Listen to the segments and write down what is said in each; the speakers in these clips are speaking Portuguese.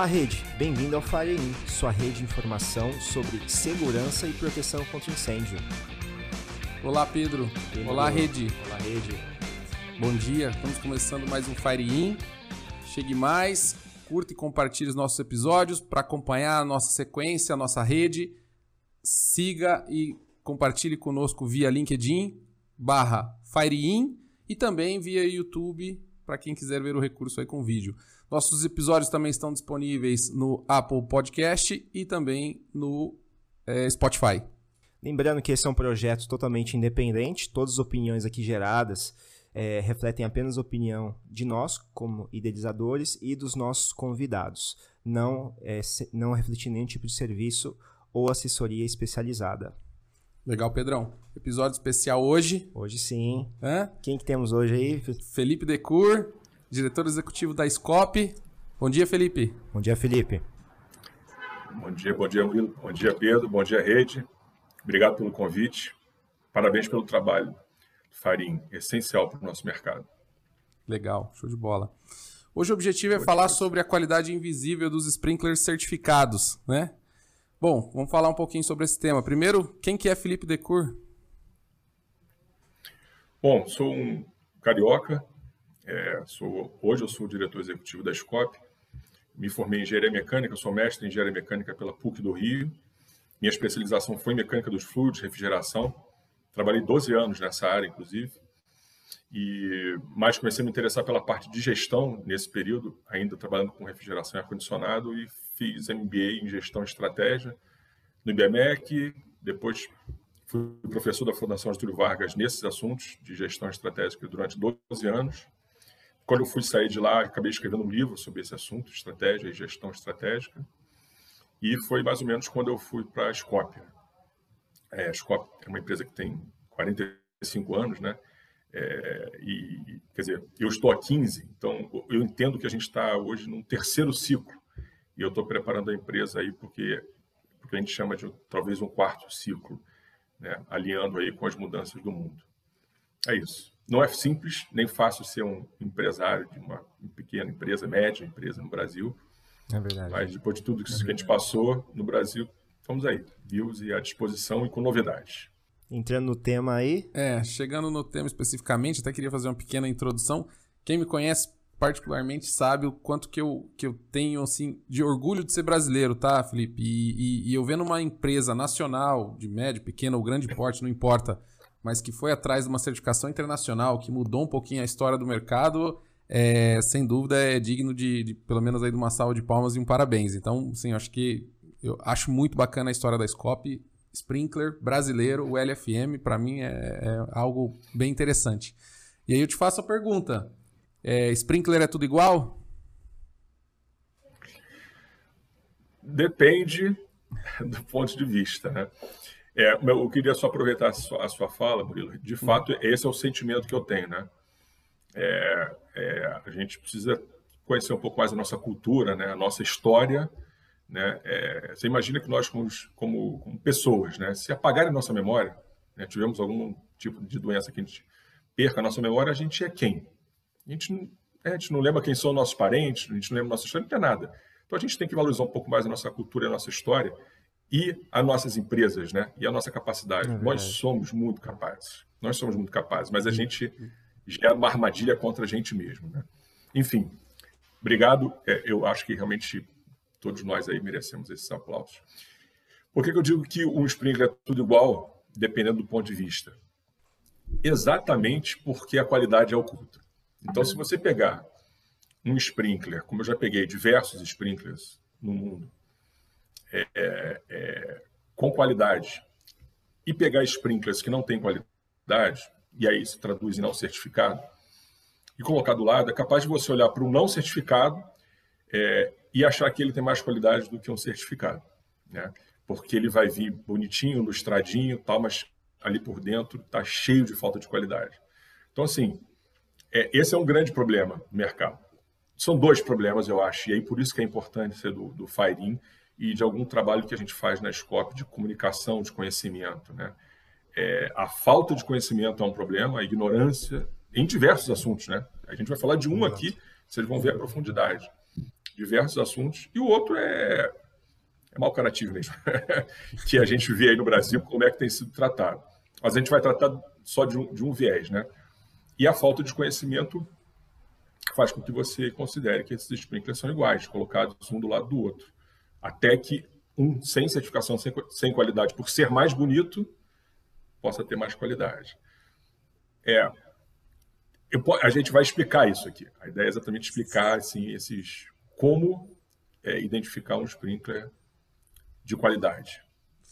Olá, rede! Bem-vindo ao FireIn, sua rede de informação sobre segurança e proteção contra incêndio. Olá, Pedro. Pedro. Olá, rede. Olá, rede. Bom dia. Estamos começando mais um FireIn. Chegue mais, curta e compartilhe os nossos episódios para acompanhar a nossa sequência, a nossa rede. Siga e compartilhe conosco via LinkedIn barra FireIn e também via YouTube para quem quiser ver o recurso aí com vídeo. Nossos episódios também estão disponíveis no Apple Podcast e também no é, Spotify. Lembrando que esse é um projeto totalmente independente, todas as opiniões aqui geradas é, refletem apenas a opinião de nós, como idealizadores, e dos nossos convidados, não, é, não refletindo nenhum tipo de serviço ou assessoria especializada. Legal, Pedrão. Episódio especial hoje. Hoje sim. Hã? Quem que temos hoje aí? Felipe Decur, diretor executivo da Scope. Bom dia, Felipe. Bom dia, Felipe. Bom dia, bom dia, Will. Bom dia, Pedro. Bom dia, Rede. Obrigado pelo convite. Parabéns pelo trabalho. Farim, essencial para o nosso mercado. Legal, show de bola. Hoje o objetivo é falar sobre a qualidade invisível dos sprinklers certificados, né? Bom, vamos falar um pouquinho sobre esse tema. Primeiro, quem que é Felipe Decur? Bom, sou um carioca. É, sou, hoje eu sou diretor executivo da SCOP. Me formei em engenharia mecânica, sou mestre em engenharia mecânica pela PUC do Rio. Minha especialização foi em mecânica dos fluidos, refrigeração. Trabalhei 12 anos nessa área, inclusive. E mais comecei a me interessar pela parte de gestão nesse período, ainda trabalhando com refrigeração e ar-condicionado, e fiz MBA em gestão e estratégia no IBMEC. Depois fui professor da Fundação Getúlio Vargas nesses assuntos de gestão estratégica durante 12 anos. Quando eu fui sair de lá, acabei escrevendo um livro sobre esse assunto, estratégia e gestão estratégica. E foi mais ou menos quando eu fui para a Scopia. É, a Scopia é uma empresa que tem 45 anos, né? É, e, quer dizer, eu estou há 15, então eu entendo que a gente está hoje num terceiro ciclo. E eu estou preparando a empresa aí porque, porque a gente chama de talvez um quarto ciclo, né? alinhando aí com as mudanças do mundo. É isso. Não é simples nem fácil ser um empresário de uma pequena empresa, média empresa no Brasil, é verdade. Mas depois de tudo que, a gente passou no Brasil, estamos aí, vivos e à disposição e com novidades. Entrando no tema aí. É, chegando no tema especificamente, até queria fazer uma pequena introdução. Quem me conhece particularmente sabe o quanto que eu, que eu tenho assim de orgulho de ser brasileiro, tá, Felipe? E, e, e eu vendo uma empresa nacional, de médio, pequeno ou grande porte, não importa, mas que foi atrás de uma certificação internacional, que mudou um pouquinho a história do mercado, é, sem dúvida é digno de, de, pelo menos aí de uma salva de palmas e um parabéns. Então, sim, acho que eu acho muito bacana a história da Scope, Sprinkler brasileiro, o LFM, para mim é, é, algo bem interessante. E aí eu te faço a pergunta: é, Sprinkler é tudo igual? Depende do ponto de vista, né? É, eu queria só aproveitar a sua, a sua fala, Murilo. De fato, esse é o sentimento que eu tenho, né? É, é, a gente precisa conhecer um pouco mais a nossa cultura, né, a nossa história. Né? É, você imagina que nós, como, como, como, pessoas, né, se apagarem nossa memória, né, tivemos algum tipo de doença que a gente perca a nossa memória, a gente é quem? A gente, não, a gente não lembra quem são nossos parentes, a gente não lembra nossa história, não tem nada. Então a gente tem que valorizar um pouco mais a nossa cultura e a nossa história e as nossas empresas, né? E a nossa capacidade. É nós somos muito capazes. Nós somos muito capazes, mas a gente gera uma armadilha contra a gente mesmo. Né? Enfim, obrigado. É, eu acho que realmente todos nós aí merecemos esses aplausos. Por que, que eu digo que um Sprinkler é tudo igual, dependendo do ponto de vista? Exatamente porque a qualidade é oculta. Então, se você pegar um sprinkler, como eu já peguei diversos sprinklers no mundo, é, é, com qualidade, e pegar sprinklers que não têm qualidade, e aí se traduz em não certificado, e colocar do lado, é capaz de você olhar para um não certificado é, e achar que ele tem mais qualidade do que um certificado. Né? Porque ele vai vir bonitinho, lustradinho, tal, mas ali por dentro está cheio de falta de qualidade. Então, assim, é, esse é um grande problema no mercado. São dois problemas, eu acho, e aí por isso que é importante ser do, do Fairin e de algum trabalho que a gente faz na Scope de comunicação, de conhecimento, né? É, a falta de conhecimento é um problema, a ignorância em diversos assuntos, né? A gente vai falar de um aqui, vocês vão ver a profundidade. diversos assuntos, e o outro é, é mau caratismo mesmo, que a gente vê aí no Brasil como é que tem sido tratado. Mas a gente vai tratar só de um, de um viés, né? E a falta de conhecimento faz com que você considere que esses sprinklers são iguais, colocados um do lado do outro. Até que um sem certificação, sem, sem qualidade, por ser mais bonito, possa ter mais qualidade. É, eu, a gente vai explicar isso aqui. A ideia é exatamente explicar assim, esses como é, identificar um sprinkler de qualidade.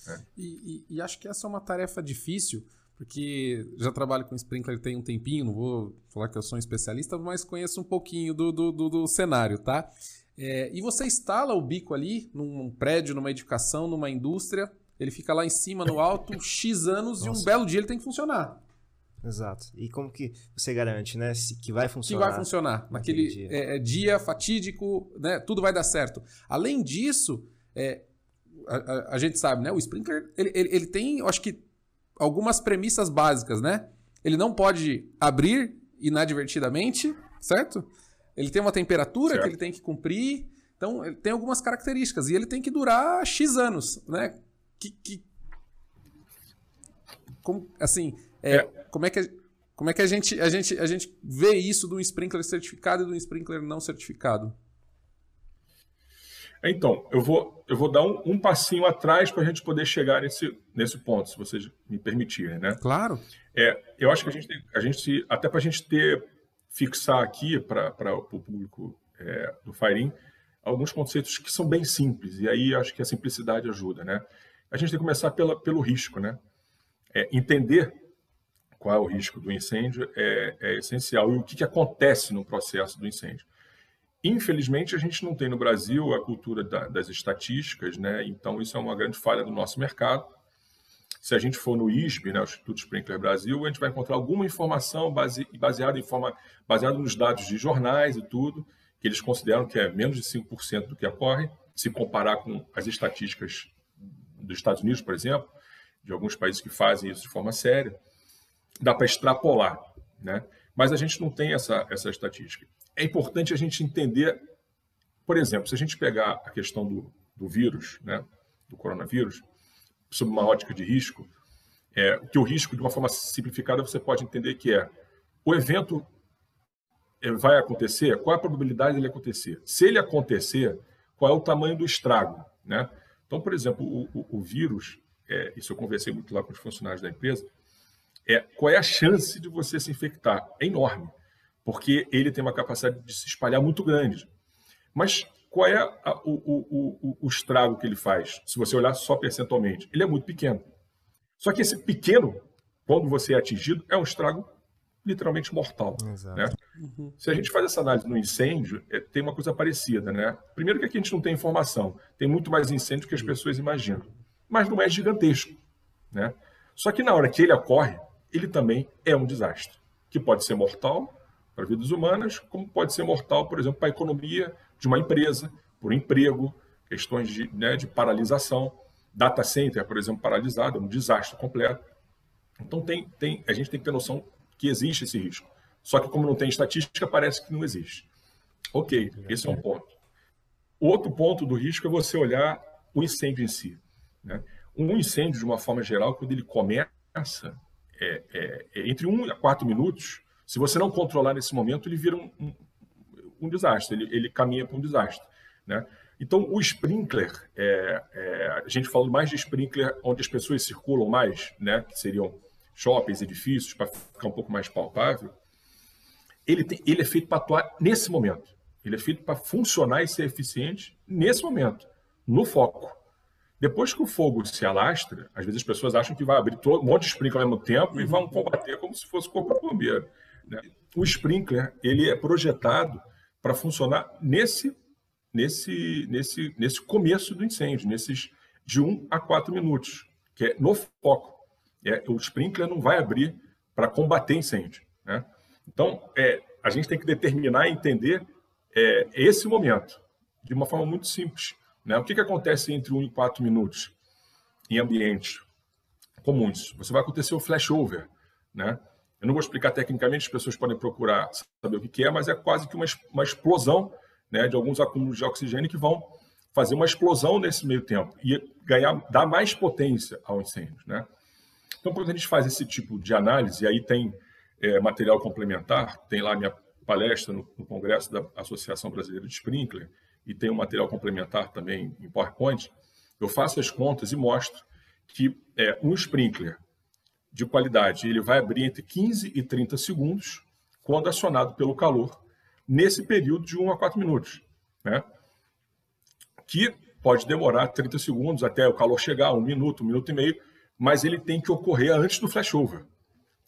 Né? E, e, e, acho que essa é uma tarefa difícil, porque já trabalho com sprinkler tem um tempinho, não vou falar que eu sou um especialista, mas conheço um pouquinho do, do, do, do cenário, tá? É, e você instala o bico ali num prédio, numa edificação, numa indústria, ele fica lá em cima, no alto, X anos Nossa. e um belo dia ele tem que funcionar. Exato. E como que você garante, né, que vai funcionar? Que vai funcionar naquele dia. É, é, dia fatídico, né, tudo vai dar certo. Além disso, é, a, a, a, gente sabe, né, o sprinkler ele, ele, ele tem, eu acho que algumas premissas básicas, né? Ele não pode abrir inadvertidamente, certo? Ele tem uma temperatura certo. que ele tem que cumprir. Então, ele tem algumas características. E ele tem que durar X anos, né? Que, que... Como, assim, é, é. como é que, como é que a, gente, a, gente, a gente vê isso do sprinkler certificado e do sprinkler não certificado? Então, eu vou, eu vou dar um, um passinho atrás para a gente poder chegar nesse, nesse ponto, se vocês me permitirem, né? Claro. É, eu acho que a gente, a gente até para a gente ter, fixar aqui para o público é, do Fairim, alguns conceitos que são bem simples, e aí acho que a simplicidade ajuda, né? A gente tem que começar pela, pelo risco, né? É, entender qual é o risco do incêndio é, é essencial e o que, que acontece no processo do incêndio. Infelizmente, a gente não tem no Brasil a cultura da, das estatísticas, né? então isso é uma grande falha do nosso mercado. Se a gente for no ISB, né, Instituto Sprinkler Brasil, a gente vai encontrar alguma informação base, baseada, em forma, baseada nos dados de jornais e tudo, que eles consideram que é menos de 5% do que ocorre, se comparar com as estatísticas dos Estados Unidos, por exemplo, de alguns países que fazem isso de forma séria, dá para extrapolar, né? Mas a gente não tem essa, essa estatística é importante a gente entender, por exemplo, se a gente pegar a questão do, do vírus, né, do coronavírus, sob uma ótica de risco, é, que o risco, de uma forma simplificada, você pode entender que é o evento é, vai acontecer, qual a probabilidade dele acontecer? Se ele acontecer, qual é o tamanho do estrago? Né? Então, por exemplo, o, o, o vírus, é, isso eu conversei muito lá com os funcionários da empresa, é, qual é a chance de você se infectar? É enorme porque ele tem uma capacidade de se espalhar muito grande. Mas qual é a, o, o, o, o, estrago que ele faz? Se você olhar só percentualmente, ele é muito pequeno. Só que esse pequeno, quando você é atingido, é um estrago literalmente mortal. Né? Uhum. Se a gente faz essa análise no incêndio, é, tem uma coisa parecida. Né? Primeiro que aqui a gente não tem informação. Tem muito mais incêndio que as pessoas imaginam. Mas não é gigantesco. Né? Só que na hora que ele ocorre, ele também é um desastre, que pode ser mortal para vidas humanas, como pode ser mortal, por exemplo, para a economia de uma empresa, por emprego, questões de, né, de paralisação. Data center, por exemplo, paralisado, é um desastre completo. Então, tem, tem, a gente tem que ter noção que existe esse risco. Só que, como não tem estatística, parece que não existe. Ok, esse é um ponto. Outro ponto do risco é você olhar o incêndio em si. Né? Um incêndio, de uma forma geral, quando ele começa, é, é, é entre 1 um a 4 minutos, se você não controlar nesse momento, ele vira um, um, um desastre, ele, ele caminha para um desastre. Né? Então, o sprinkler, é, é, a gente falando mais de sprinkler onde as pessoas circulam mais, né, que seriam shoppings, edifícios, para ficar um pouco mais palpável, ele, tem, ele é feito para atuar nesse momento. Ele é feito para funcionar e ser eficiente nesse momento, no foco. Depois que o fogo se alastra, às vezes as pessoas acham que vai abrir todo, um monte de sprinkler ao mesmo tempo e vão combater como se fosse corpo de bombeiro. Né? O sprinkler ele é projetado para funcionar nesse, nesse, nesse, nesse começo do incêndio, nesses de 1 a 4 minutos, que é no foco. É, o sprinkler não vai abrir para combater incêndio. Né? Então, é, a gente tem que determinar e entender é, esse momento de uma forma muito simples. Né? O que, que acontece entre 1 e 4 minutos em ambientes comuns? Você vai acontecer o flashover. Né? Eu não vou explicar tecnicamente, as pessoas podem procurar saber o que é, mas é quase que uma, uma explosão né, de alguns acúmulos de oxigênio que vão fazer uma explosão nesse meio tempo e ganhar, dar mais potência ao incêndio. Né? Então, quando a gente faz esse tipo de análise, e aí tem é, material complementar, tem lá minha palestra no, no, Congresso da Associação Brasileira de Sprinkler, e tem um material complementar também em PowerPoint, eu faço as contas e mostro que é, um sprinkler de qualidade ele vai abrir entre 15 e 30 segundos quando acionado pelo calor, nesse período de 1 a 4 minutos. Né? Que pode demorar 30 segundos até o calor chegar, um minuto, um minuto e meio, mas ele tem que ocorrer antes do flashover,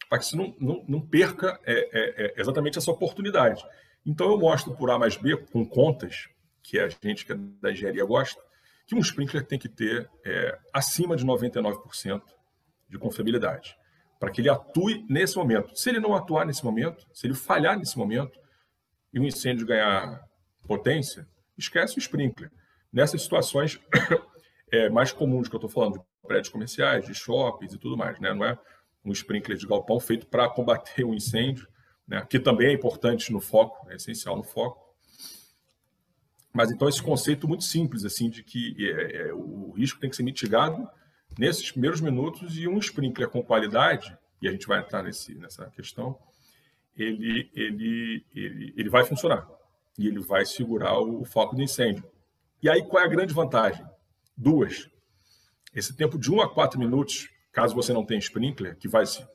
para que você não, não, não perca é, é, é, exatamente essa oportunidade. Então eu mostro por A mais B, com contas, que a gente que é da engenharia gosta, que um sprinkler tem que ter é, acima de 99% de confiabilidade, para que ele atue nesse momento. Se ele não atuar nesse momento, se ele falhar nesse momento, e o incêndio ganhar potência, esquece o sprinkler. Nessas situações é, mais comuns que eu estou falando, de prédios comerciais, de shoppings e tudo mais, né? não é um sprinkler de galpão feito para combater o um incêndio, né? que também é importante no foco, é essencial no foco. Mas então esse conceito muito simples, assim, de que é, é, o risco tem que ser mitigado nesses primeiros minutos e um sprinkler com qualidade, e a gente vai entrar nesse, nessa questão, ele, ele, ele, ele vai funcionar e ele vai segurar o, o foco do incêndio. E aí qual é a grande vantagem? Duas. Esse tempo de 1 a 4 minutos, caso você não tenha sprinkler, que vai se,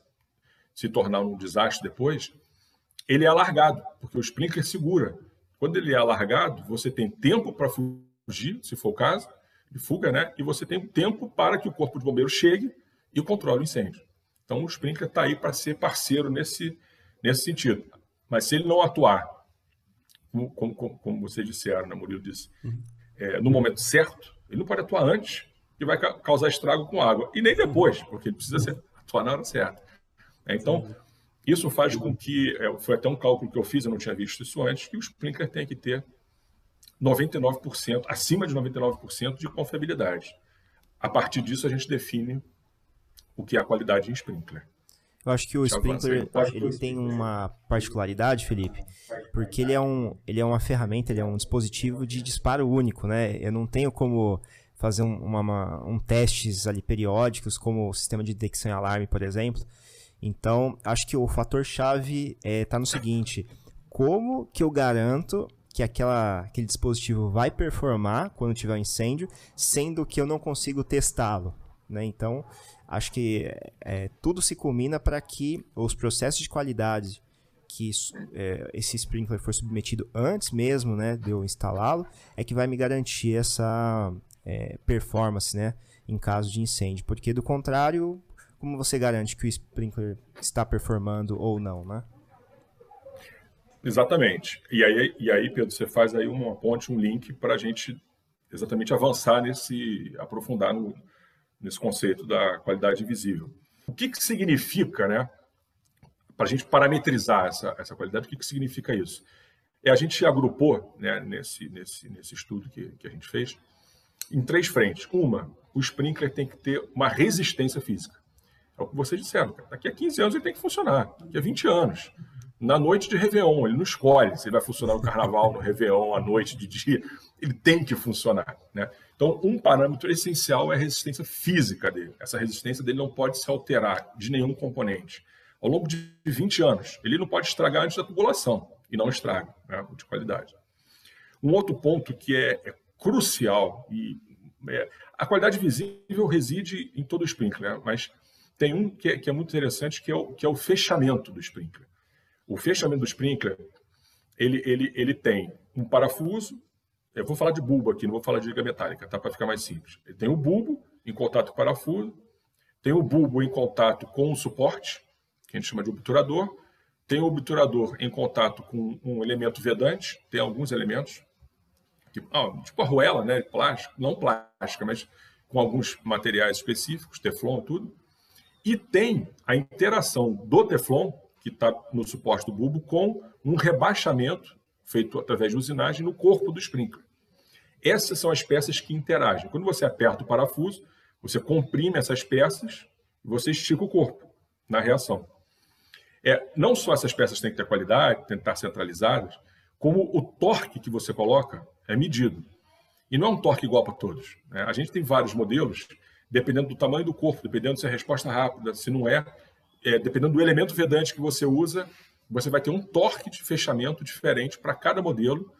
se tornar um desastre depois, ele é alargado, porque o sprinkler segura. Quando ele é alargado, você tem tempo para fugir, se for o caso, de fuga, né? E você tem tempo para que o corpo de bombeiro chegue e controle o incêndio. Então, o sprinkler está aí para ser parceiro nesse, nesse sentido. Mas se ele não atuar, como, como, como vocês disseram, né, Murilo disse, uhum. é, no momento certo, ele não pode atuar antes, que vai causar estrago com água. E nem depois, porque ele precisa ser, atuar na hora certa. É, então, isso faz com que, é, foi até um cálculo que eu fiz, eu não tinha visto isso antes, que o sprinkler tem que ter 99%, acima de 99% de confiabilidade. A partir disso, a gente define o que é a qualidade em sprinkler. Eu acho que o sprinkler ele tem uma particularidade, Felipe, porque ele é, um, ele é uma ferramenta, ele é um dispositivo de disparo único, né? Eu não tenho como fazer um, uma, um testes ali periódicos, como o sistema de detecção e alarme, por exemplo. Então, acho que o fator chave está é, tá no seguinte: como que eu garanto que aquela, aquele dispositivo vai performar quando tiver um incêndio, sendo que eu não consigo testá-lo? Né? Então, acho que é, tudo se combina para que os processos de qualidade que é, esse sprinkler for submetido antes mesmo né, de eu instalá-lo, é que vai me garantir essa é, performance né, em caso de incêndio. Porque do contrário, como você garante que o sprinkler está performando ou não, né? Exatamente. E aí, e aí, Pedro, você faz aí uma ponte, um link para a gente exatamente avançar nesse, aprofundar no, nesse conceito da qualidade invisível. O que, que significa, né? Para a gente parametrizar essa, essa qualidade, o que, que significa isso? É a gente agrupou, né, nesse, nesse, nesse estudo que, que a gente fez, em três frentes. Uma, o sprinkler tem que ter uma resistência física. É o que vocês disseram. Cara. Daqui a 15 anos ele tem que funcionar. Daqui a 20 anos. Na noite de Réveillon, ele não escolhe se ele vai funcionar no carnaval, no Réveillon, à noite, de dia. Ele tem que funcionar. Né? Então, um parâmetro essencial é a resistência física dele. Essa resistência dele não pode se alterar de nenhum componente. Ao longo de 20 anos, ele não pode estragar antes da tubulação, e não estraga, né? de qualidade. Um outro ponto que é, é crucial, e é, a qualidade visível reside em todo o sprinkler, mas tem um que é, que é muito interessante, que é, o, que é o fechamento do sprinkler. O fechamento do sprinkler, ele, ele, ele tem um parafuso, eu vou falar de bulbo aqui, não vou falar de liga metálica, tá? para ficar mais simples. Ele tem o bulbo em contato com o parafuso, tem o bulbo em contato com o suporte, que a gente chama de obturador, tem o obturador em contato com um elemento vedante, tem alguns elementos, tipo, ah, tipo arruela, né, plástico, não plástica, mas com alguns materiais específicos, teflon, tudo. E tem a interação do Teflon, que está no suporte do bulbo, com um rebaixamento feito através de usinagem no corpo do sprinkler. Essas são as peças que interagem. Quando você aperta o parafuso, você comprime essas peças e você estica o corpo na reação. É, não só essas peças têm que ter qualidade, têm que estar centralizadas, como o torque que você coloca é medido. E não é um torque igual para todos. Né? A gente tem vários modelos, dependendo do tamanho do corpo, dependendo se é resposta rápida, se não é, é dependendo do elemento vedante que você usa, você vai ter um torque de fechamento diferente para cada modelo,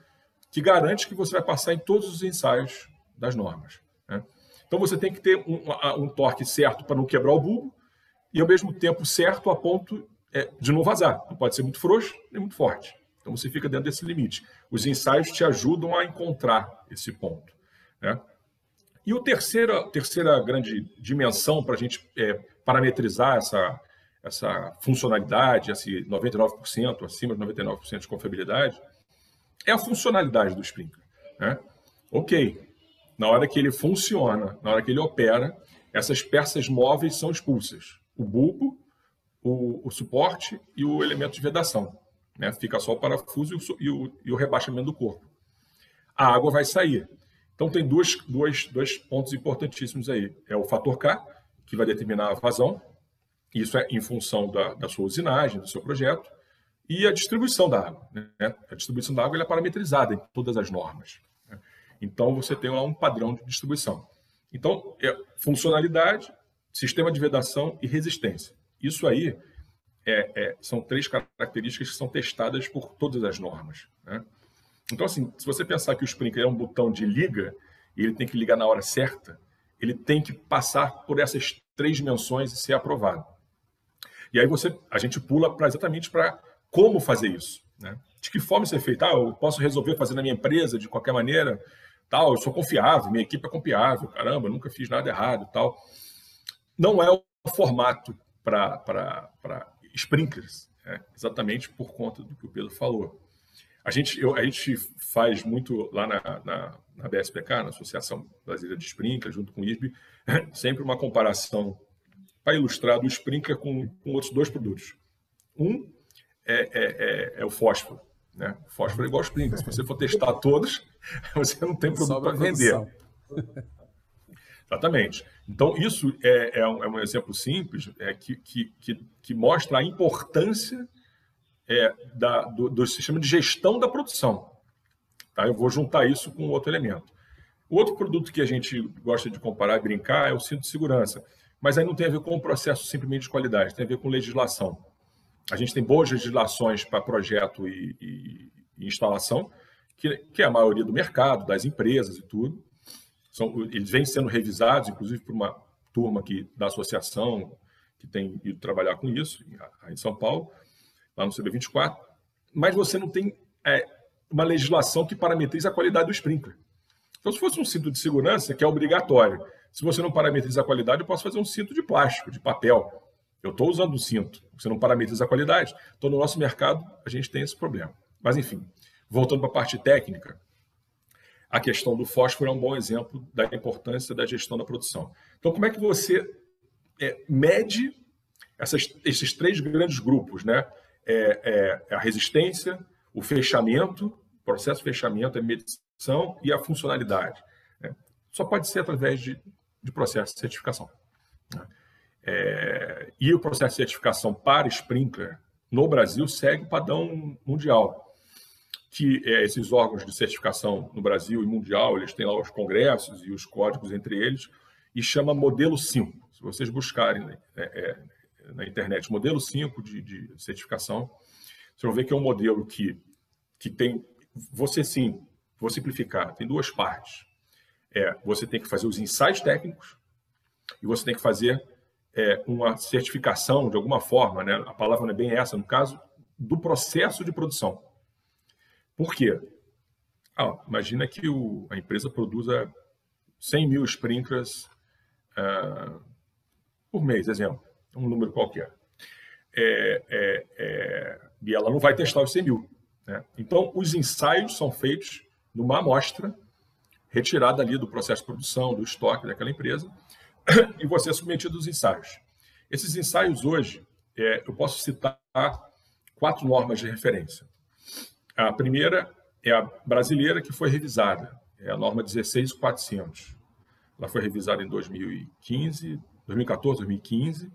que garante que você vai passar em todos os ensaios das normas. Né? Então você tem que ter um, um torque certo para não quebrar o bulbo e ao mesmo tempo certo a ponto é, de não vazar. Não pode ser muito frouxo nem muito forte. Então você fica dentro desse limite. Os ensaios te ajudam a encontrar esse ponto. Né? E a terceira, terceira grande dimensão para a gente é, parametrizar essa, essa funcionalidade, esse 99%, acima de 99% de confiabilidade, é a funcionalidade do Sprinkler. Né? Ok, na hora que ele funciona, na hora que ele opera, essas peças móveis são expulsas. O bulbo, o, o suporte e o elemento de vedação. Né? Fica só o parafuso e o, e, o, e o, rebaixamento do corpo. A água vai sair. Então, tem dois, pontos importantíssimos aí. É o fator K, que vai determinar a vazão. Isso é em função da, da sua usinagem, do seu projeto. E a distribuição da água. Né? A distribuição da água é parametrizada em todas as normas. Né? Então, você tem lá um padrão de distribuição. Então, é funcionalidade, sistema de vedação e resistência. Isso aí é, é, são três características que são testadas por todas as normas. Né? Então, assim, se você pensar que o sprinkler é um botão de liga e ele tem que ligar na hora certa, ele tem que passar por essas três dimensões e ser aprovado. E aí você, a gente pula para exatamente para como fazer isso. Né? De que forma isso é feito? Ah, eu posso resolver fazer na minha empresa de qualquer maneira, tal, eu sou confiável, minha equipe é confiável, caramba, nunca fiz nada errado, tal. Não é o formato para sprinklers, né? exatamente por conta do que o Pedro falou. A gente, eu, a gente faz muito lá na, na, na, BSPK, na Associação Brasileira de Sprinkler, junto com o ISB, sempre uma comparação para ilustrar do sprinkler com, com outros dois produtos. Um é, é, é, é o fósforo. Né? O fósforo é igual ao sprinkler. Se você for testar todos, você não tem produto para vender. Exatamente. Então, isso é, é, um, é um, exemplo simples é, que, que, que, que, mostra a importância é, da, do, do, sistema de gestão da produção. Tá? Eu vou juntar isso com outro elemento. O outro produto que a gente gosta de comparar e brincar é o cinto de segurança. Mas aí não tem a ver com o processo simplesmente de qualidade, tem a ver com legislação. A gente tem boas legislações para projeto e, e, instalação, que, que é a maioria do mercado, das empresas e tudo são, eles vêm sendo revisados, inclusive por uma turma aqui da associação que tem ido trabalhar com isso, em São Paulo, lá no CB24, mas você não tem é, uma legislação que parametriza a qualidade do sprinkler. Então, se fosse um cinto de segurança, que é obrigatório, se você não parametriza a qualidade, eu posso fazer um cinto de plástico, de papel. Eu estou usando o cinto, você não parametriza a qualidade. Então, no nosso mercado, a gente tem esse problema. Mas, enfim, voltando para a parte técnica, a questão do fósforo é um bom exemplo da importância da gestão da produção. Então, como é que você é, mede essas, esses três grandes grupos, né? É, é, a resistência, o fechamento, processo de fechamento, a medição e a funcionalidade. Né? Só pode ser através de, de processo de certificação. Né? É, e o processo de certificação para sprinkler no Brasil segue o padrão mundial que é, esses órgãos de certificação no Brasil e mundial, eles têm lá os congressos e os códigos entre eles, e chama modelo 5. Se vocês buscarem né, é, é, na internet modelo 5 de, de, certificação, vocês vão ver que é um modelo que, que tem, você sim, vou simplificar, tem duas partes. É, você tem que fazer os ensaios técnicos e você tem que fazer é, uma certificação de alguma forma, né? a palavra não é bem essa, no caso, do processo de produção. Por quê? Ah, imagina que o, a empresa produza 100 mil sprinklers uh, por mês, exemplo, um número qualquer. É, é, é, e ela não vai testar os 100 mil. Né? Então, os ensaios são feitos numa amostra retirada ali do processo de produção, do estoque daquela empresa, e você é submetido aos ensaios. Esses ensaios hoje, é, eu posso citar quatro normas de referência. A primeira é a brasileira, que foi revisada, é a norma 16400. Ela foi revisada em 2015, 2014, 2015,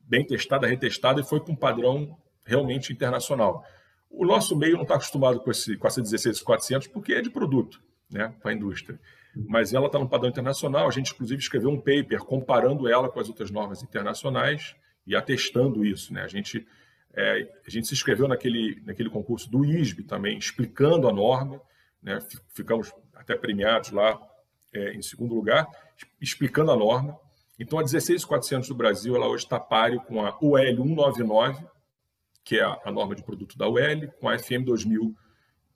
bem testada, retestada e foi com padrão realmente internacional. O nosso meio não está acostumado com, esse, com essa 16400 porque é de produto né, para a indústria. Mas ela está no padrão internacional. A gente, inclusive, escreveu um paper comparando ela com as outras normas internacionais e atestando isso. Né? A, gente, é, a gente se inscreveu naquele, naquele concurso do ISB também, explicando a norma. Né? Ficamos até premiados lá é, em segundo lugar, explicando a norma. Então, a 16400 do Brasil, ela hoje está páreo com a UL 199, que é a, norma de produto da UL, com a FM 2000,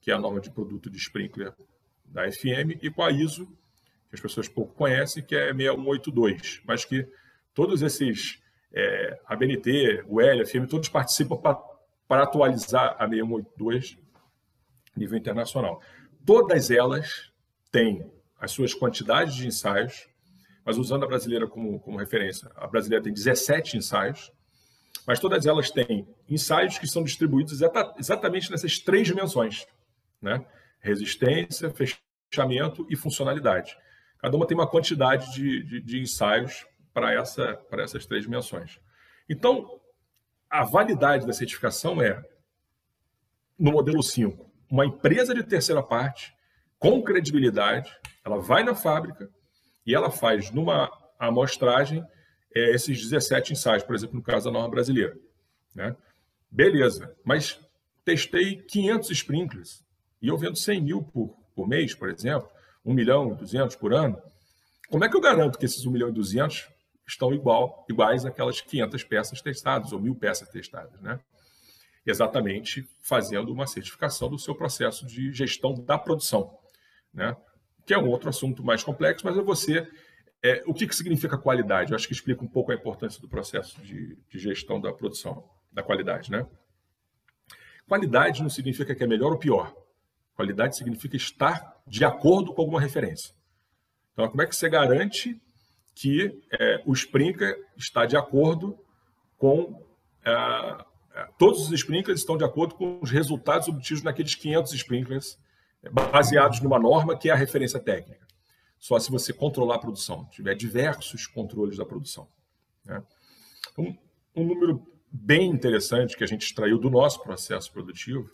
que é a norma de produto de sprinkler da FM, e com a ISO, que as pessoas pouco conhecem, que é 6182, mas que todos esses, é, a BNT, o L, a FM, todos participam para atualizar a 6182 nível internacional. Todas elas têm as suas quantidades de ensaios, mas usando a brasileira como, como referência, a brasileira tem 17 ensaios, mas todas elas têm ensaios que são distribuídos exata, exatamente nessas três dimensões, né? Resistência, fechamento e funcionalidade. Cada uma tem uma quantidade de, de, de ensaios para essa, essas três dimensões. Então, a validade da certificação é, no modelo 5, uma empresa de terceira parte, com credibilidade, ela vai na fábrica e ela faz numa amostragem é, esses 17 ensaios, por exemplo, no caso da norma brasileira. Né? Beleza, mas testei 500 sprinklers e eu vendo 100 mil por, por mês, por exemplo, 1 milhão e 200 por ano. Como é que eu garanto que esses 1 milhão e 200 estão igual, iguais àquelas 500 peças testadas ou mil peças testadas? Né? Exatamente fazendo uma certificação do seu processo de gestão da produção. Né? Que é um outro assunto mais complexo, mas é você é, o que, que significa qualidade? Eu acho que explica um pouco a importância do processo de, de, gestão da produção, da qualidade, né? Qualidade não significa que é melhor ou pior. Qualidade significa estar de acordo com alguma referência. Então, como é que você garante que é, o Sprinker está de acordo com... É, é todos os sprinklers estão de acordo com os resultados obtidos naqueles 500 sprinklers, é, baseados numa norma que é a referência técnica só se você controlar a produção, tiver diversos controles da produção. Né? Um, um número bem interessante que a gente extraiu do nosso processo produtivo,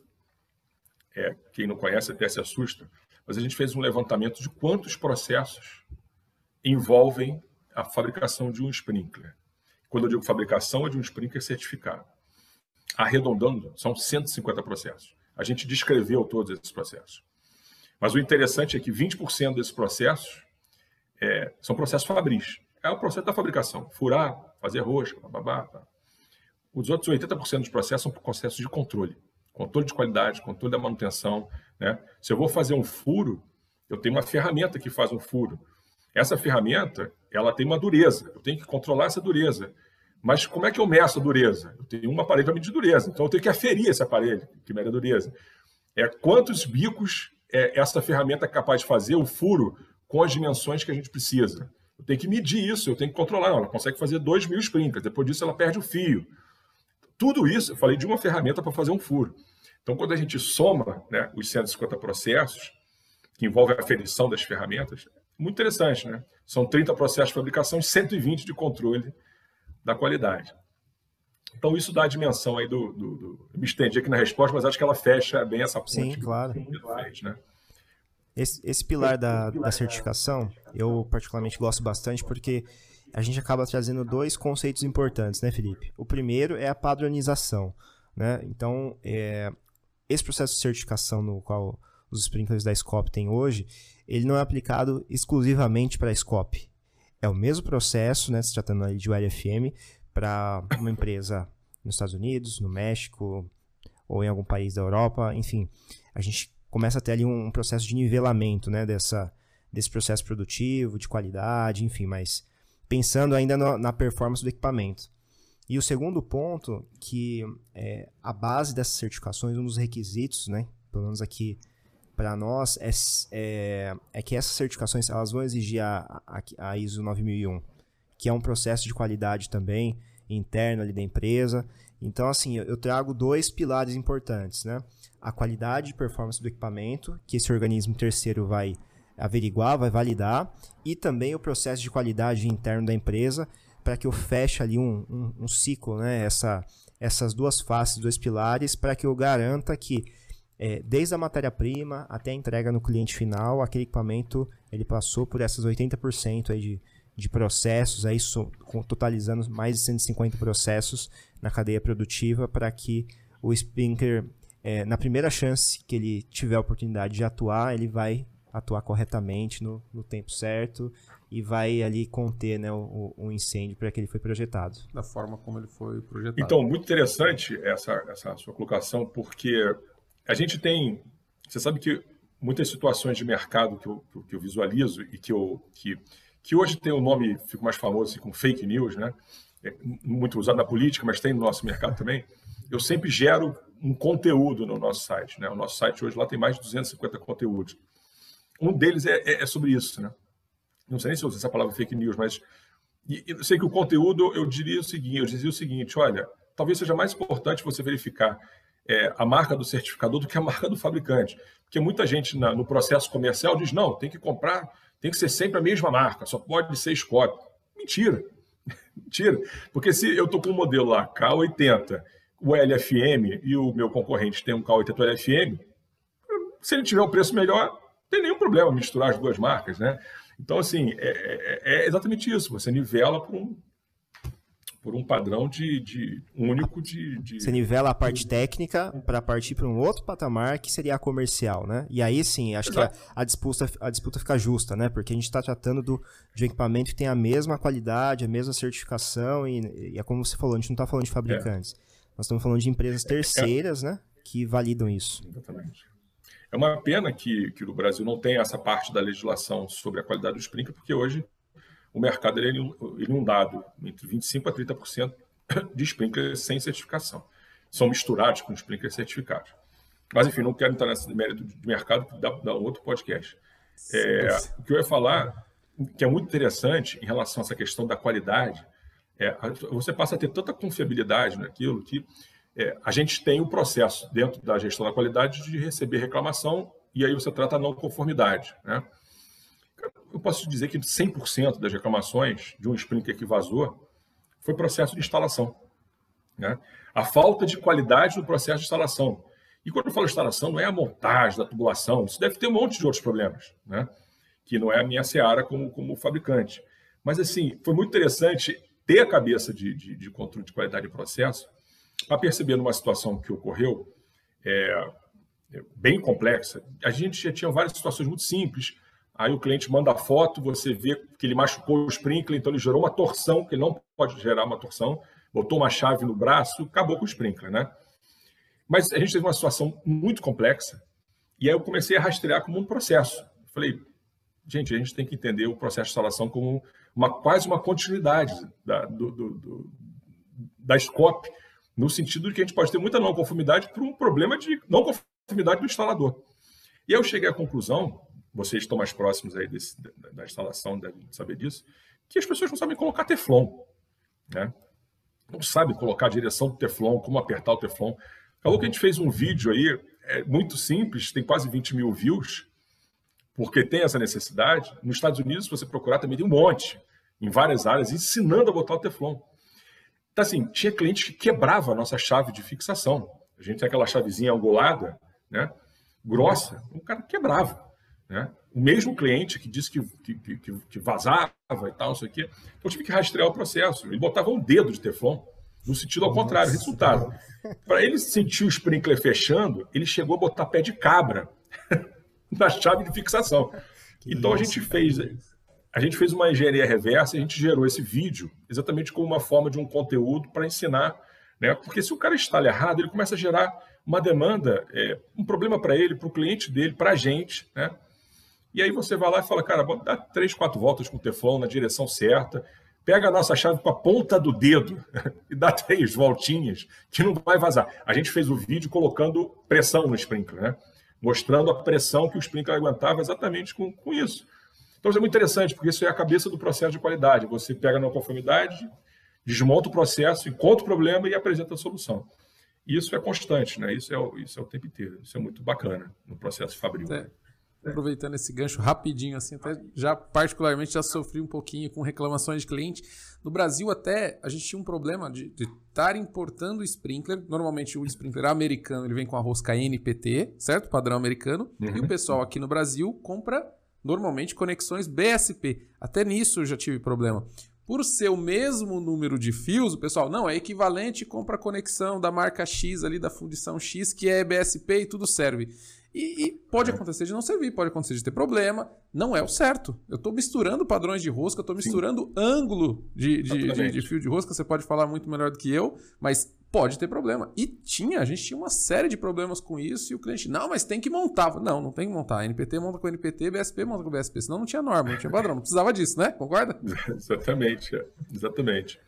é, quem não conhece até se assusta, mas a gente fez um levantamento de quantos processos envolvem a fabricação de um sprinkler. Quando eu digo fabricação, é de um sprinkler certificado. Arredondando, são 150 processos. A gente descreveu todos esses processos. Mas o interessante é que 20% desses processos é, são processos fabris. É o processo da fabricação. Furar, fazer rosca, babá. Tá. Os outros 80% dos processos são processos de controle. Controle de qualidade, controle da manutenção. Né? Se eu vou fazer um furo, eu tenho uma ferramenta que faz um furo. Essa ferramenta, ela tem uma dureza. Eu tenho que controlar essa dureza. Mas como é que eu meço a dureza? Eu tenho um aparelho para medir dureza. Então eu tenho que aferir esse aparelho que mede a dureza. É quantos bicos é, essa ferramenta é capaz de fazer o furo com as dimensões que a gente precisa. Eu tenho que medir isso, eu tenho que controlar. Ela consegue fazer 2 mil sprinkers, depois disso ela perde o fio. Tudo isso, eu falei de uma ferramenta para fazer um furo. Então, quando a gente soma né, os 150 processos, que envolve a aferição das ferramentas, muito interessante, né? São 30 processos de fabricação e 120 de controle da qualidade. Então, isso dá a dimensão aí do. do, do... Me estendi aqui na resposta, mas acho que ela fecha bem essa ponte. Sim, claro. Fez, né? Esse, esse pilar da, da certificação, eu particularmente gosto bastante porque a gente acaba trazendo dois conceitos importantes, né, Felipe? O primeiro é a padronização, né? Então, é, esse processo de certificação no qual os sprinklers da Scope têm hoje, ele não é aplicado exclusivamente para a Scope. É o mesmo processo, né, se tratando ali de ULFM, para uma empresa nos Estados Unidos, no México ou em algum país da Europa, enfim. A gente começa a ter ali um processo de nivelamento né, dessa, desse processo produtivo, de qualidade, enfim, mas pensando ainda no, na performance do equipamento. E o segundo ponto, que é a base dessas certificações, um dos requisitos, né, pelo menos aqui para nós, é, é, é, que essas certificações elas vão exigir a, a, a ISO 9001, que é um processo de qualidade também interno ali da empresa. Então, assim, eu trago dois pilares importantes, né? a qualidade e performance do equipamento, que esse organismo terceiro vai averiguar, vai validar, e também o processo de qualidade interno da empresa para que eu feche ali um, um, um ciclo, né? Essa, essas duas faces, dois pilares, para que eu garanta que é, desde a matéria-prima até a entrega no cliente final, aquele equipamento ele passou por essas 80% aí de, de processos, aí, so, totalizando mais de 150 processos na cadeia produtiva para que o Sprinker, é, na primeira chance que ele tiver a oportunidade de atuar, ele vai atuar corretamente no, no tempo certo e vai ali conter né, o, o incêndio para que ele foi projetado. Da forma como ele foi projetado. Então, muito interessante essa, essa sua colocação, porque a gente tem. Você sabe que muitas situações de mercado que eu, que eu visualizo e que, eu, que, que hoje tem o um nome, fico mais famoso assim, com fake news, né? É muito usado na política, mas tem no nosso mercado também. Eu sempre gero um conteúdo no nosso site. Né? O nosso site hoje lá tem mais de 250 conteúdos. Um deles é, é, é sobre isso, né? não sei nem se eu uso essa palavra fake news, mas e, eu sei que o conteúdo, eu diria o seguinte, eu dizia o seguinte, olha, talvez seja mais importante você verificar é, a marca do certificador do que a marca do fabricante. Porque muita gente na, no processo comercial diz, não, tem que comprar, tem que ser sempre a mesma marca, só pode ser Scott. Mentira. Mentira. Porque se eu estou com um modelo lá, K80, o LFM, e o meu concorrente tem um K80 LFM, se ele tiver um preço melhor, tem nenhum problema misturar as duas marcas, né? Então, assim, é, é, é exatamente isso. Você nivela por um, por um padrão de, de único de, de, Você nivela a parte técnica para partir para um outro patamar que seria a comercial, né? E aí sim, acho Exato. que a, a, disputa, a disputa fica justa, né? Porque a gente está tratando do, de um equipamento que tem a mesma qualidade, a mesma certificação e, e é como você falou, a gente não está falando de fabricantes. É. Nós estamos falando de empresas terceiras, é. né? Que validam isso. Exatamente. É uma pena que, que o Brasil não tenha essa parte da legislação sobre a qualidade do sprinkler, porque hoje o mercado é inundado entre 25% a 30% de sprinklers sem certificação. São misturados com sprinklers certificados. Mas, enfim, não quero entrar nesse mérito de mercado, dá, dá um outro podcast. É, o que eu ia falar, que é muito interessante em relação a essa questão da qualidade, é, você passa a ter tanta confiabilidade naquilo que é, a gente tem o um processo dentro da gestão da qualidade de receber reclamação e aí você trata a não conformidade. Né? Eu posso dizer que 100% das reclamações de um sprinkler que vazou foi processo de instalação. Né? A falta de qualidade no processo de instalação. E quando eu falo instalação, não é a montagem da tubulação, isso deve ter um monte de outros problemas, né? que não é a minha seara como, como fabricante. Mas, assim, foi muito interessante ter a cabeça de, de, de controle de qualidade de processo para perceber numa situação que ocorreu é, é, bem complexa, a gente já tinha várias situações muito simples. Aí o cliente manda a foto, você vê que ele machucou o sprinkler, então ele gerou uma torção, que ele não pode gerar uma torção, botou uma chave no braço, acabou com o sprinkler, né? Mas a gente teve uma situação muito complexa, e aí eu comecei a rastrear como um processo. Falei, gente, a gente tem que entender o processo de instalação como uma, quase uma continuidade da, do, do, do, da no sentido de que a gente pode ter muita não conformidade por um problema de não conformidade do instalador. E eu cheguei à conclusão, vocês estão mais próximos aí desse, da instalação, devem saber disso, que as pessoas não sabem colocar Teflon. Né? Não sabem colocar a direção do Teflon, como apertar o Teflon. Falou que a gente fez um vídeo aí, é muito simples, tem quase 20 mil views, porque tem essa necessidade. Nos Estados Unidos, se você procurar, também tem um monte, em várias áreas, ensinando a botar o Teflon. Então, assim, tinha cliente que quebrava a nossa chave de fixação. A gente tem aquela chavezinha angulada, né? Grossa, o cara quebrava. Né? O mesmo cliente que disse que, que, que, que vazava e tal, não sei o quê. Então, eu tive que rastrear o processo. Ele botava um dedo de Teflon, no sentido ao contrário. Resultado: para ele sentir o sprinkler fechando, ele chegou a botar pé de cabra na chave de fixação. Que então, isso, a gente fez a gente fez uma engenharia reversa a gente gerou esse vídeo exatamente como uma forma de um conteúdo para ensinar, né? Porque se o cara instala errado, ele começa a gerar uma demanda, é, um problema para ele, para o cliente dele, para a gente, né? E aí você vai lá e fala, cara, dá três, quatro voltas com o Teflon na direção certa, pega a nossa chave com a ponta do dedo e dá três voltinhas, que não vai vazar. A gente fez o vídeo colocando pressão no sprinkler, né? Mostrando a pressão que o sprinkler aguentava exatamente com, com isso. Então, isso é muito interessante, porque isso é a cabeça do processo de qualidade. Você pega na conformidade, desmonta o processo, encontra o problema e apresenta a solução. Isso é constante, né? Isso é, o, isso é o tempo inteiro. Isso é muito bacana no processo fabril. É. aproveitando esse gancho rapidinho, assim, até já particularmente já sofri um pouquinho com reclamações de cliente. No Brasil até a gente tinha um problema de estar importando sprinkler. Normalmente o sprinkler americano ele vem com a rosca NPT, certo? Padrão americano. Uhum. E o pessoal aqui no Brasil compra normalmente conexões BSP. Até nisso eu já tive problema. Por ser o mesmo número de fios, o pessoal, não, é equivalente, compra conexão da marca X ali, da fundição X, que é BSP e tudo serve. E, e, pode acontecer de não servir, pode acontecer de ter problema. Não é o certo. Eu estou misturando padrões de rosca, estou misturando Sim. ângulo de, de, de, de, fio de rosca. Você pode falar muito melhor do que eu, mas pode ter problema. E tinha, a gente tinha uma série de problemas com isso e o cliente, não, mas tem que montar. Não, não tem que montar. NPT monta com NPT, BSP monta com BSP. Senão não tinha norma, não tinha padrão. Não precisava disso, né? Concorda? exatamente, é. exatamente.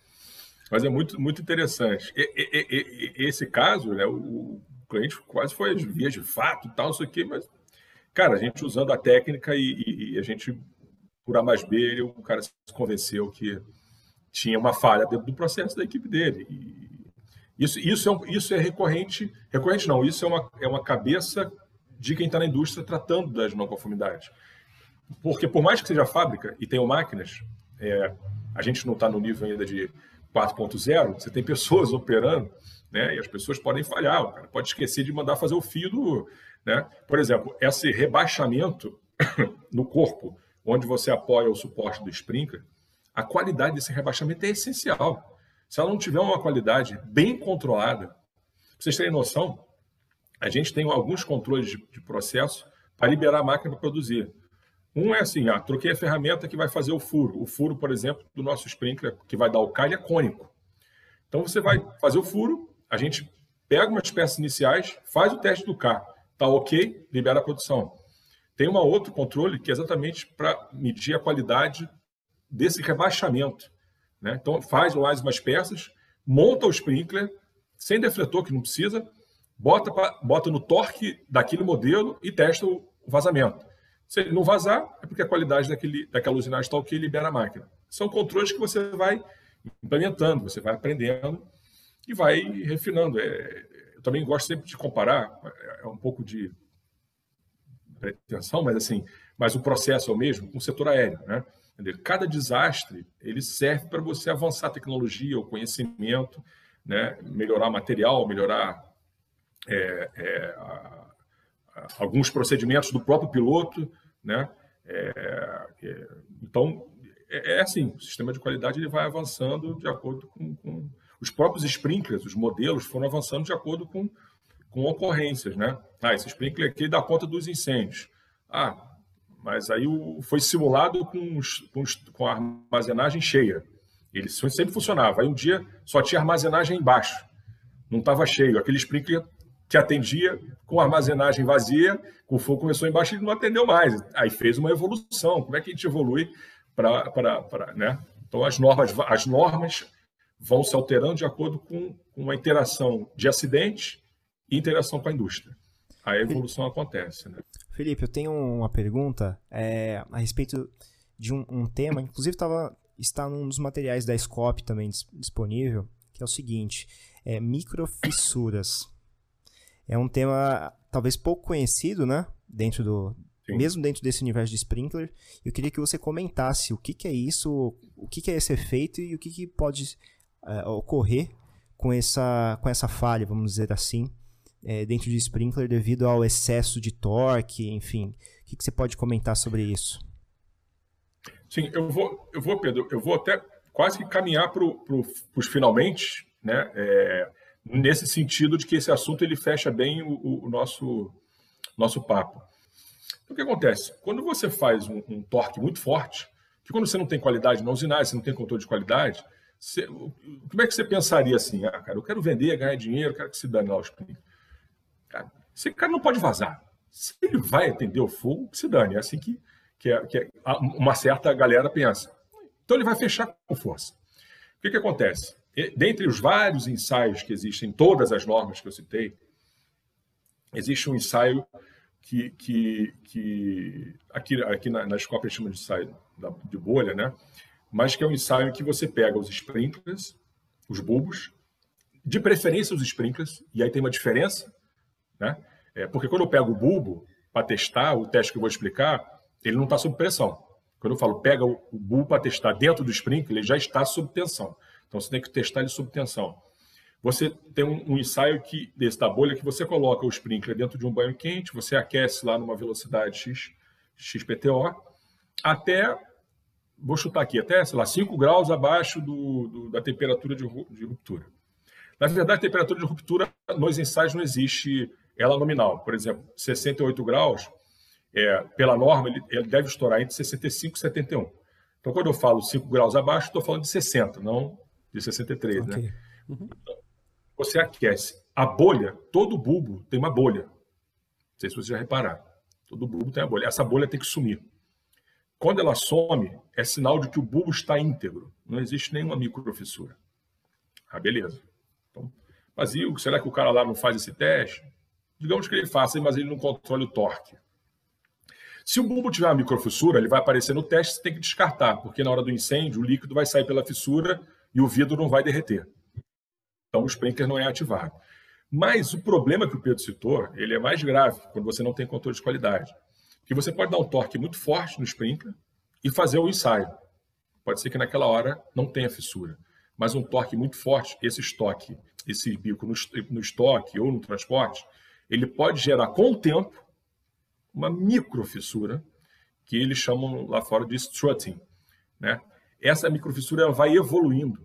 Mas é muito, muito interessante. E, e, e, esse caso, né, o, cliente quase foi às vias de fato e tal, isso aqui, mas, cara, a gente usando a técnica e, e, e a gente, por A mais B, o cara se convenceu que tinha uma falha dentro do processo da equipe dele. E isso, isso, é, um, isso é recorrente, recorrente não, isso é uma, é uma cabeça de quem está na indústria tratando das não conformidades. Porque por mais que seja fábrica e tenham máquinas, é, a gente não está no nível ainda de 4.0, você tem pessoas operando né? E as pessoas podem falhar, o cara pode esquecer de mandar fazer o fio do. Né? Por exemplo, esse rebaixamento no corpo, onde você apoia o suporte do sprinkler, a qualidade desse rebaixamento é essencial. Se ela não tiver uma qualidade bem controlada, vocês terem noção, a gente tem alguns controles de, de processo para liberar a máquina para produzir. Um é assim, ah, troquei a ferramenta que vai fazer o furo. O furo, por exemplo, do nosso sprinkler, que vai dar o calho, é cônico. Então você vai fazer o furo, a gente pega umas peças iniciais, faz o teste do carro, tá ok, libera a produção. Tem um outro controle que é exatamente para medir a qualidade desse rebaixamento. Né? Então faz mais umas peças, monta o sprinkler, sem defletor, que não precisa, bota, pra, bota no torque daquele modelo e testa o vazamento. Se ele não vazar, é porque a qualidade daquele, daquela usinagem está ok e libera a máquina. São controles que você vai implementando, você vai aprendendo e vai refinando. É, eu também gosto sempre de comparar, é um pouco de pretensão, mas assim, mas o processo é o mesmo com o setor aéreo, né? Cada desastre ele serve para você avançar a tecnologia, o conhecimento, né? melhorar material, melhorar é, é, a, a, alguns procedimentos do próprio piloto, né? É, é então é, é, assim, o sistema de qualidade ele vai avançando de acordo com, com os próprios sprinklers, os modelos, foram avançando de acordo com, com ocorrências, né? Ah, esse sprinkler aqui dá conta dos incêndios. Ah, mas aí o, foi simulado com, com, com a armazenagem cheia. Ele sempre funcionava. Aí um dia só tinha armazenagem embaixo, não estava cheio. Aquele sprinkler que atendia com armazenagem vazia, com o fogo começou embaixo e não atendeu mais. Aí fez uma evolução. Como é que a gente evolui para. Né? Então, as normas, as normas vão se alterando de acordo com uma interação de acidente e interação com a indústria. A evolução acontece. Né? Felipe, eu tenho uma pergunta é, a respeito de um, um tema, inclusive tava, está num dos materiais da Scope também disponível, que é o seguinte, é microfissuras. É um tema talvez pouco conhecido, né? Dentro do, Sim. mesmo dentro desse universo de sprinkler. Eu queria que você comentasse o que, que é isso, o que, que é esse efeito e o que, que pode uh, ocorrer com essa, com essa falha, vamos dizer assim, é, dentro de sprinkler devido ao excesso de torque, enfim. O que, que você pode comentar sobre isso? Sim, eu vou, eu vou, Pedro, eu vou até quase que caminhar para pro, os finalmente, né? É, nesse sentido de que esse assunto ele fecha bem o, o nosso, nosso papo. O que acontece? Quando você faz um, um torque muito forte, que quando você não tem qualidade na usinagem, você não tem controle de qualidade, você, como é que você pensaria assim? Ah, cara, eu quero vender, ganhar dinheiro, quero que se dane lá os Cara, esse cara não pode vazar. Se ele vai atender o fogo, que se dane. É assim que, que, é, que é, uma certa galera pensa. Então ele vai fechar com força. O que, que acontece? Dentre os vários ensaios que existem, todas as normas que eu citei, existe um ensaio que, que, que aqui, aqui na, na escola chama de ensaio de bolha, né? Mas que é um ensaio em que você pega os sprinklers, os bulbos, de preferência os sprinklers, e aí tem uma diferença, né? É, porque quando eu pego o bulbo, para testar, o teste que eu vou explicar, ele não está sob pressão. Quando eu falo pega o, bulbo para testar dentro do sprinkler, ele já está sob tensão. Então você tem que testar ele sob tensão. Você tem um, um, ensaio que, desse da bolha que você coloca o sprinkler dentro de um banho quente, você aquece lá numa velocidade X, XPTO, até, vou chutar aqui, até, sei lá, 5 graus abaixo do, do, da temperatura de, de ruptura. Na verdade, a temperatura de ruptura nos ensaios não existe ela nominal. Por exemplo, 68 graus, é, pela norma, ele, ele, deve estourar entre 65 e 71. Então, quando eu falo 5 graus abaixo, estou falando de 60, não de 63. Okay. Né? Uhum você aquece a bolha, todo bulbo tem uma bolha. Não sei se vocês já repararam. Todo bulbo tem uma bolha. Essa bolha tem que sumir. Quando ela some, é sinal de que o bulbo está íntegro. Não existe nenhuma microfissura. Ah, beleza. Então, mas e, será que o cara lá não faz esse teste? Digamos que ele faça, mas ele não controla o torque. Se o bulbo tiver uma microfissura, ele vai aparecer no teste, você tem que descartar, porque na hora do incêndio o líquido vai sair pela fissura e o vidro não vai derreter. Então, o sprinkler não é ativado. Mas o problema que o Pedro citou, ele é mais grave quando você não tem controle de qualidade. Que você pode dar um torque muito forte no sprinkler e fazer o ensaio. Pode ser que naquela hora não tenha fissura. Mas um torque muito forte, esse estoque, esse bico no, estoque ou no transporte, ele pode gerar com o tempo uma microfissura que eles chamam lá fora de strutting. Né? Essa microfissura vai evoluindo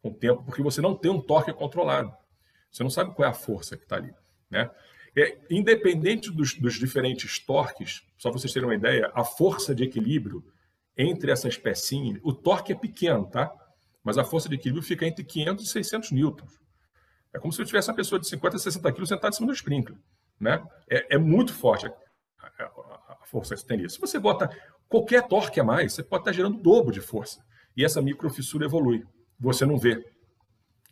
com o tempo, porque você não tem um torque controlado. Você não sabe qual é a força que está ali. Né? É, independente dos, dos, diferentes torques, só para vocês terem uma ideia, a força de equilíbrio entre essas pecinhas, o torque é pequeno, tá? Mas a força de equilíbrio fica entre 500 e 600 newtons. É como se eu tivesse uma pessoa de 50 a 60 quilos sentada em cima do sprinkler, né? É, é muito forte a, a, a, força que tem ali. Se você bota qualquer torque a mais, você pode estar gerando o dobro de força. E essa microfissura evolui você não vê.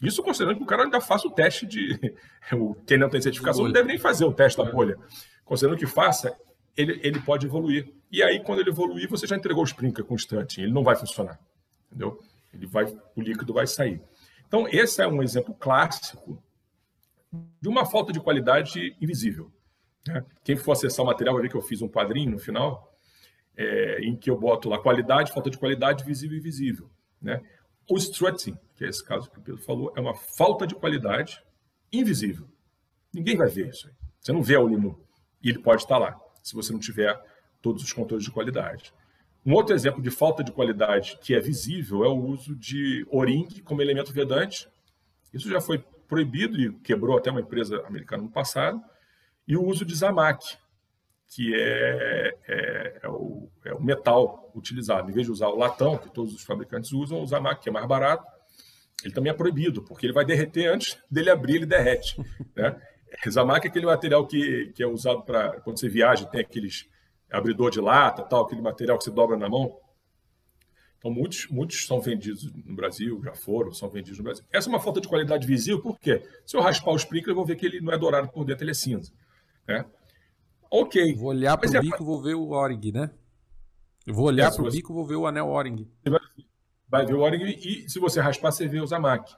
Isso considerando que o cara ainda faça o teste de. Quem não tem certificação não deve nem fazer o teste da bolha. Considerando que faça, ele, ele pode evoluir. E aí, quando ele evoluir, você já entregou o sprinkler constante. Ele não vai funcionar. Entendeu? Ele vai, o líquido vai sair. Então, esse é um exemplo clássico de uma falta de qualidade invisível. Né? Quem for acessar o material vai ver que eu fiz um quadrinho no final, é, em que eu boto lá qualidade, falta de qualidade, visível e invisível. Né? O strutting, que é esse caso que o Pedro falou, é uma falta de qualidade invisível. Ninguém vai ver isso aí. Você não vê o aluno e ele pode estar lá, se você não tiver todos os controles de qualidade. Um outro exemplo de falta de qualidade que é visível é o uso de O-ring como elemento vedante. Isso já foi proibido e quebrou até uma empresa americana no passado. E o uso de Zamac, que é, é, é, o, é, o, metal utilizado. Em vez de usar o latão, que todos os fabricantes usam, usar que é mais barato. Ele também é proibido, porque ele vai derreter antes dele abrir, ele derrete. Né? Zamac é aquele material que, que é usado para quando você viaja, tem aqueles abridor de lata, tal, aquele material que você dobra na mão. Então, muitos, muitos são vendidos no Brasil, já foram, são vendidos no Brasil. Essa é uma falta de qualidade visível, por quê? Se eu raspar o sprinkler, eu vou ver que ele não é dourado por dentro, ele é cinza. Né? Ok. Vou olhar para o é... bico vou ver o O-ring, né? Eu vou olhar é, para o você... bico vou ver o anel O-ring. Vai, vai, ver o O-ring e se você raspar, você vê o Zamac.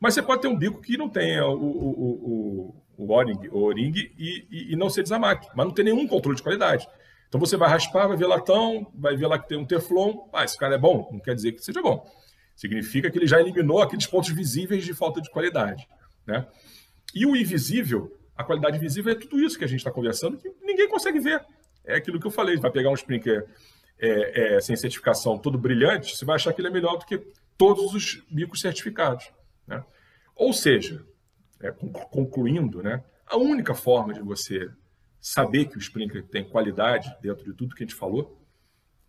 Mas você pode ter um bico que não tenha o, o, o, o O-ring, o O-ring e, e, e, não ser de Zamac, mas não tem nenhum controle de qualidade. Então você vai raspar, vai ver latão, vai ver lá que tem um teflon. Ah, esse cara é bom. Não quer dizer que seja bom. Significa que ele já eliminou aqueles pontos visíveis de falta de qualidade. Né? E o invisível a qualidade visível é tudo isso que a gente está conversando, que ninguém consegue ver. É aquilo que eu falei, vai pegar um sprinkler é, é, sem certificação todo brilhante, você vai achar que ele é melhor do que todos os bicos certificados. Né? Ou seja, é, concluindo, né, a única forma de você saber que o sprinkler tem qualidade dentro de tudo que a gente falou,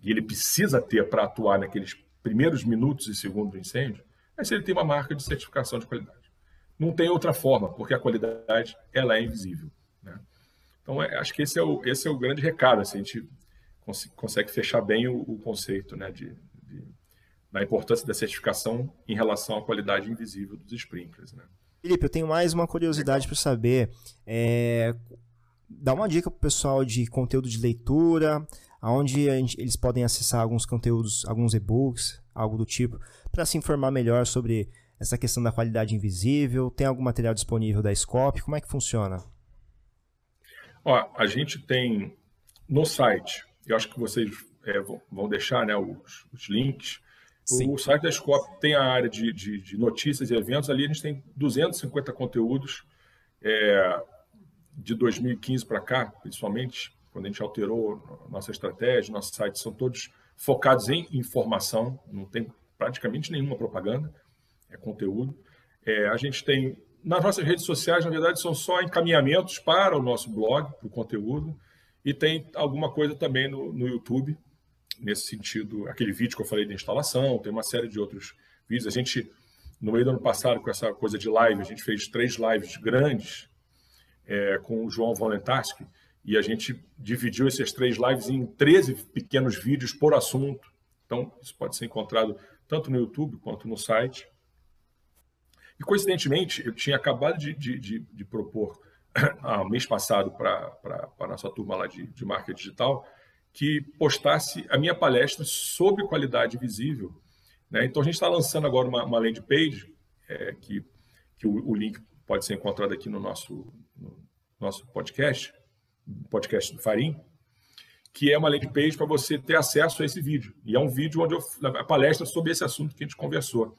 e ele precisa ter para atuar naqueles primeiros minutos e segundos do incêndio, é se ele tem uma marca de certificação de qualidade não tem outra forma, porque a qualidade ela é invisível. Né? Então, é, acho que esse é, o, esse é o grande recado. Assim, a gente cons consegue fechar bem o, o conceito né, de, de, da importância da certificação em relação à qualidade invisível dos sprinklers. Né? Felipe, eu tenho mais uma curiosidade para saber. É, dá uma dica para o pessoal de conteúdo de leitura, onde gente, eles podem acessar alguns conteúdos, alguns e-books, algo do tipo, para se informar melhor sobre essa questão da qualidade invisível? Tem algum material disponível da Scope? Como é que funciona? Ó, a gente tem no site, eu acho que vocês é, vão deixar né, os, os links. Sim. O site da Scope tem a área de, de, de, notícias e eventos. Ali a gente tem 250 conteúdos é, de 2015 para cá, principalmente, quando a gente alterou nossa estratégia, nossos sites são todos focados em informação, não tem praticamente nenhuma propaganda, é conteúdo. É, a gente tem, nas nossas redes sociais, na verdade, são só encaminhamentos para o nosso blog, para o conteúdo, e tem alguma coisa também no, no YouTube, nesse sentido, aquele vídeo que eu falei de instalação, tem uma série de outros vídeos. A gente, no meio do ano passado, com essa coisa de live, a gente fez três lives grandes é, com o João Valentarski, e a gente dividiu essas três lives em 13 pequenos vídeos por assunto. Então, isso pode ser encontrado tanto no YouTube quanto no site. E, coincidentemente, eu tinha acabado de, de, de, de propor, ah, mês passado, para a nossa turma lá de, de marketing digital, que postasse a minha palestra sobre qualidade visível. Né? Então, a gente está lançando agora uma, uma landing page, é, que, que o, o, link pode ser encontrado aqui no nosso, no nosso podcast, podcast do Farim, que é uma landing page para você ter acesso a esse vídeo. E é um vídeo onde eu a palestra sobre esse assunto que a gente conversou.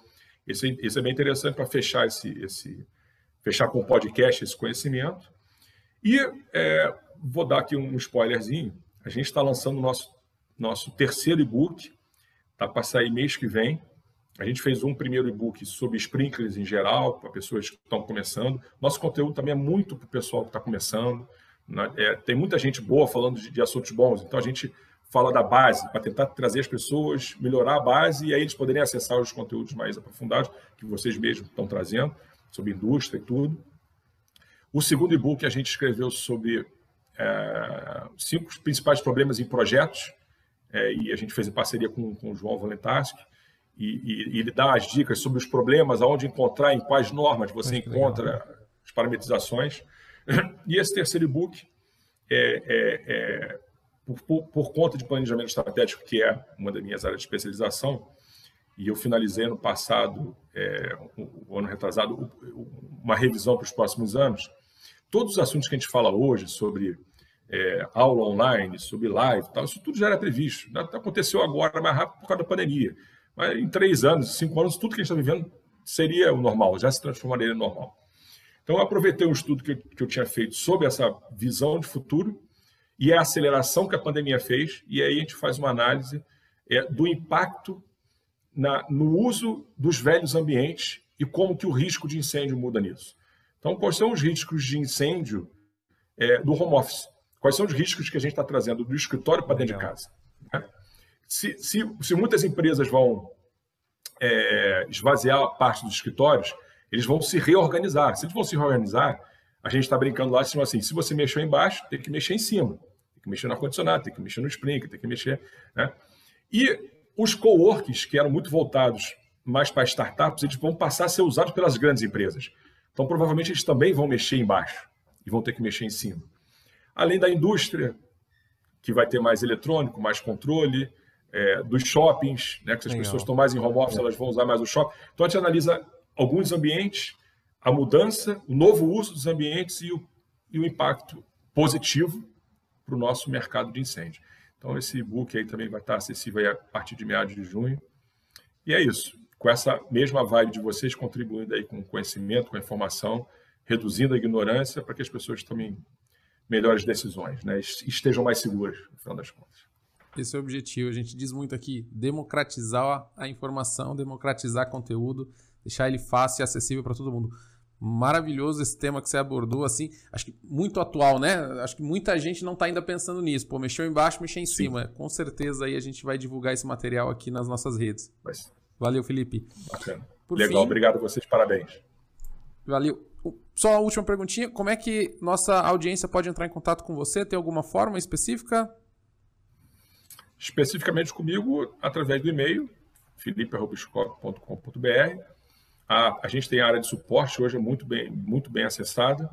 Esse, esse é bem interessante para fechar esse, esse fechar com o podcast esse conhecimento. E é, vou dar aqui um spoilerzinho. A gente está lançando o nosso, nosso terceiro e-book, está para sair mês que vem. A gente fez um primeiro e-book sobre sprinklers em geral, para pessoas que estão começando. Nosso conteúdo também é muito para o pessoal que está começando. Né? É, tem muita gente boa falando de, de, assuntos bons, então a gente fala da base, para tentar trazer as pessoas, melhorar a base e aí eles poderem acessar os conteúdos mais aprofundados que vocês mesmos estão trazendo, sobre indústria e tudo. O segundo e-book a gente escreveu sobre é, cinco principais problemas em projetos, é, e a gente fez em parceria com, com o João Valentarski, e, e, ele dá as dicas sobre os problemas, aonde encontrar, em quais normas você Muito encontra legal. as parametrizações. E esse terceiro e-book, é, é, é por, por, por, conta de planejamento estratégico, que é uma das minhas áreas de especialização, e eu finalizei no passado, é, o, ano retrasado, uma revisão para os próximos anos, todos os assuntos que a gente fala hoje sobre é, aula online, sobre live, tal, isso tudo já era previsto. Aconteceu agora mais rápido por causa da pandemia. Mas em três anos, cinco anos, tudo que a gente está vivendo seria o normal, já se transformaria em normal. Então, eu aproveitei um estudo que eu, que eu tinha feito sobre essa visão de futuro e a aceleração que a pandemia fez, e aí a gente faz uma análise é, do impacto na, no uso dos velhos ambientes e como que o risco de incêndio muda nisso. Então, quais são os riscos de incêndio é, do home office? Quais são os riscos que a gente está trazendo do escritório para dentro de casa? Né? Se, se, se, muitas empresas vão é, esvaziar parte dos escritórios, eles vão se reorganizar. Se eles vão se reorganizar, a gente está brincando lá assim, assim, se você mexeu embaixo, tem que mexer em cima. Tem que mexer no ar-condicionado, tem que mexer no sprinkler, tem que mexer... Né? E os coworks, que eram muito voltados mais para startups, eles vão passar a ser usados pelas grandes empresas. Então, provavelmente, eles também vão mexer embaixo e vão ter que mexer em cima. Além da indústria, que vai ter mais eletrônico, mais controle, é, dos shoppings, né, que se as pessoas estão mais em home office, elas vão usar mais o shopping. Então, a gente analisa alguns ambientes, a mudança, o novo uso dos ambientes e o, e o impacto positivo para o nosso mercado de incêndio. Então, esse e-book aí também vai estar acessível a partir de meados de junho. E é isso. Com essa mesma vibe de vocês contribuindo aí com conhecimento, com informação, reduzindo a ignorância para que as pessoas tomem melhores decisões, né? estejam mais seguras, no final das contas. Esse é o objetivo. A gente diz muito aqui: democratizar a informação, democratizar conteúdo, deixar ele fácil e acessível para todo mundo. Maravilhoso esse tema que você abordou, assim, acho que muito atual, né? Acho que muita gente não está ainda pensando nisso. Pô, mexeu embaixo, mexeu em Sim. cima. Com certeza aí a gente vai divulgar esse material aqui nas nossas redes. Mas... Valeu, Felipe. Bacana. Por Legal, fim, obrigado a vocês, parabéns. Valeu. Só a última perguntinha, como é que nossa audiência pode entrar em contato com você? Tem alguma forma específica? Especificamente comigo, através do e-mail, felipe.com.br. A, a gente tem a área de suporte, hoje é muito bem, muito bem acessada.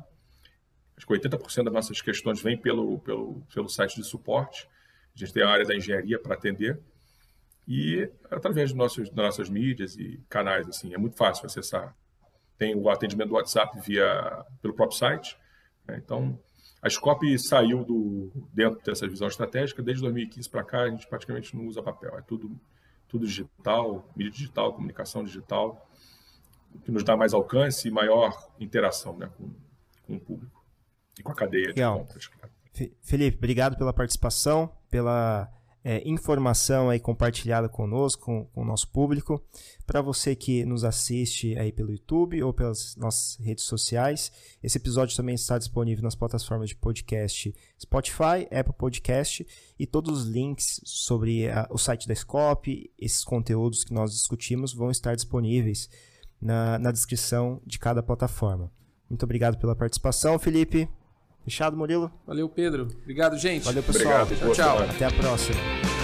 Acho que 80% das nossas questões vêm pelo, pelo, pelo site de suporte. A gente tem a área da engenharia para atender. E através nossos, nossas mídias e canais, assim, é muito fácil acessar. Tem o atendimento do WhatsApp via, pelo próprio site. Né? Então, A Scop saiu do, dentro dessa visão estratégica, desde 2015 para cá, a gente praticamente não usa papel, é tudo, tudo digital, mídia digital, comunicação digital, que nos dá mais alcance e maior interação né, com, com o público e com a cadeia Legal. de compras. Felipe, obrigado pela participação, pela é, informação aí compartilhada conosco, com, com o nosso público. Para você que nos assiste aí pelo YouTube ou pelas nossas redes sociais, esse episódio também está disponível nas plataformas de podcast Spotify, Apple Podcast e todos os links sobre a, o site da Scope, esses conteúdos que nós discutimos vão estar disponíveis na, na descrição de cada plataforma. Muito obrigado pela participação, Felipe. Fechado, Murilo? Valeu, Pedro. Obrigado, gente. Valeu, pessoal. Obrigado, tchau, tchau. Até a próxima.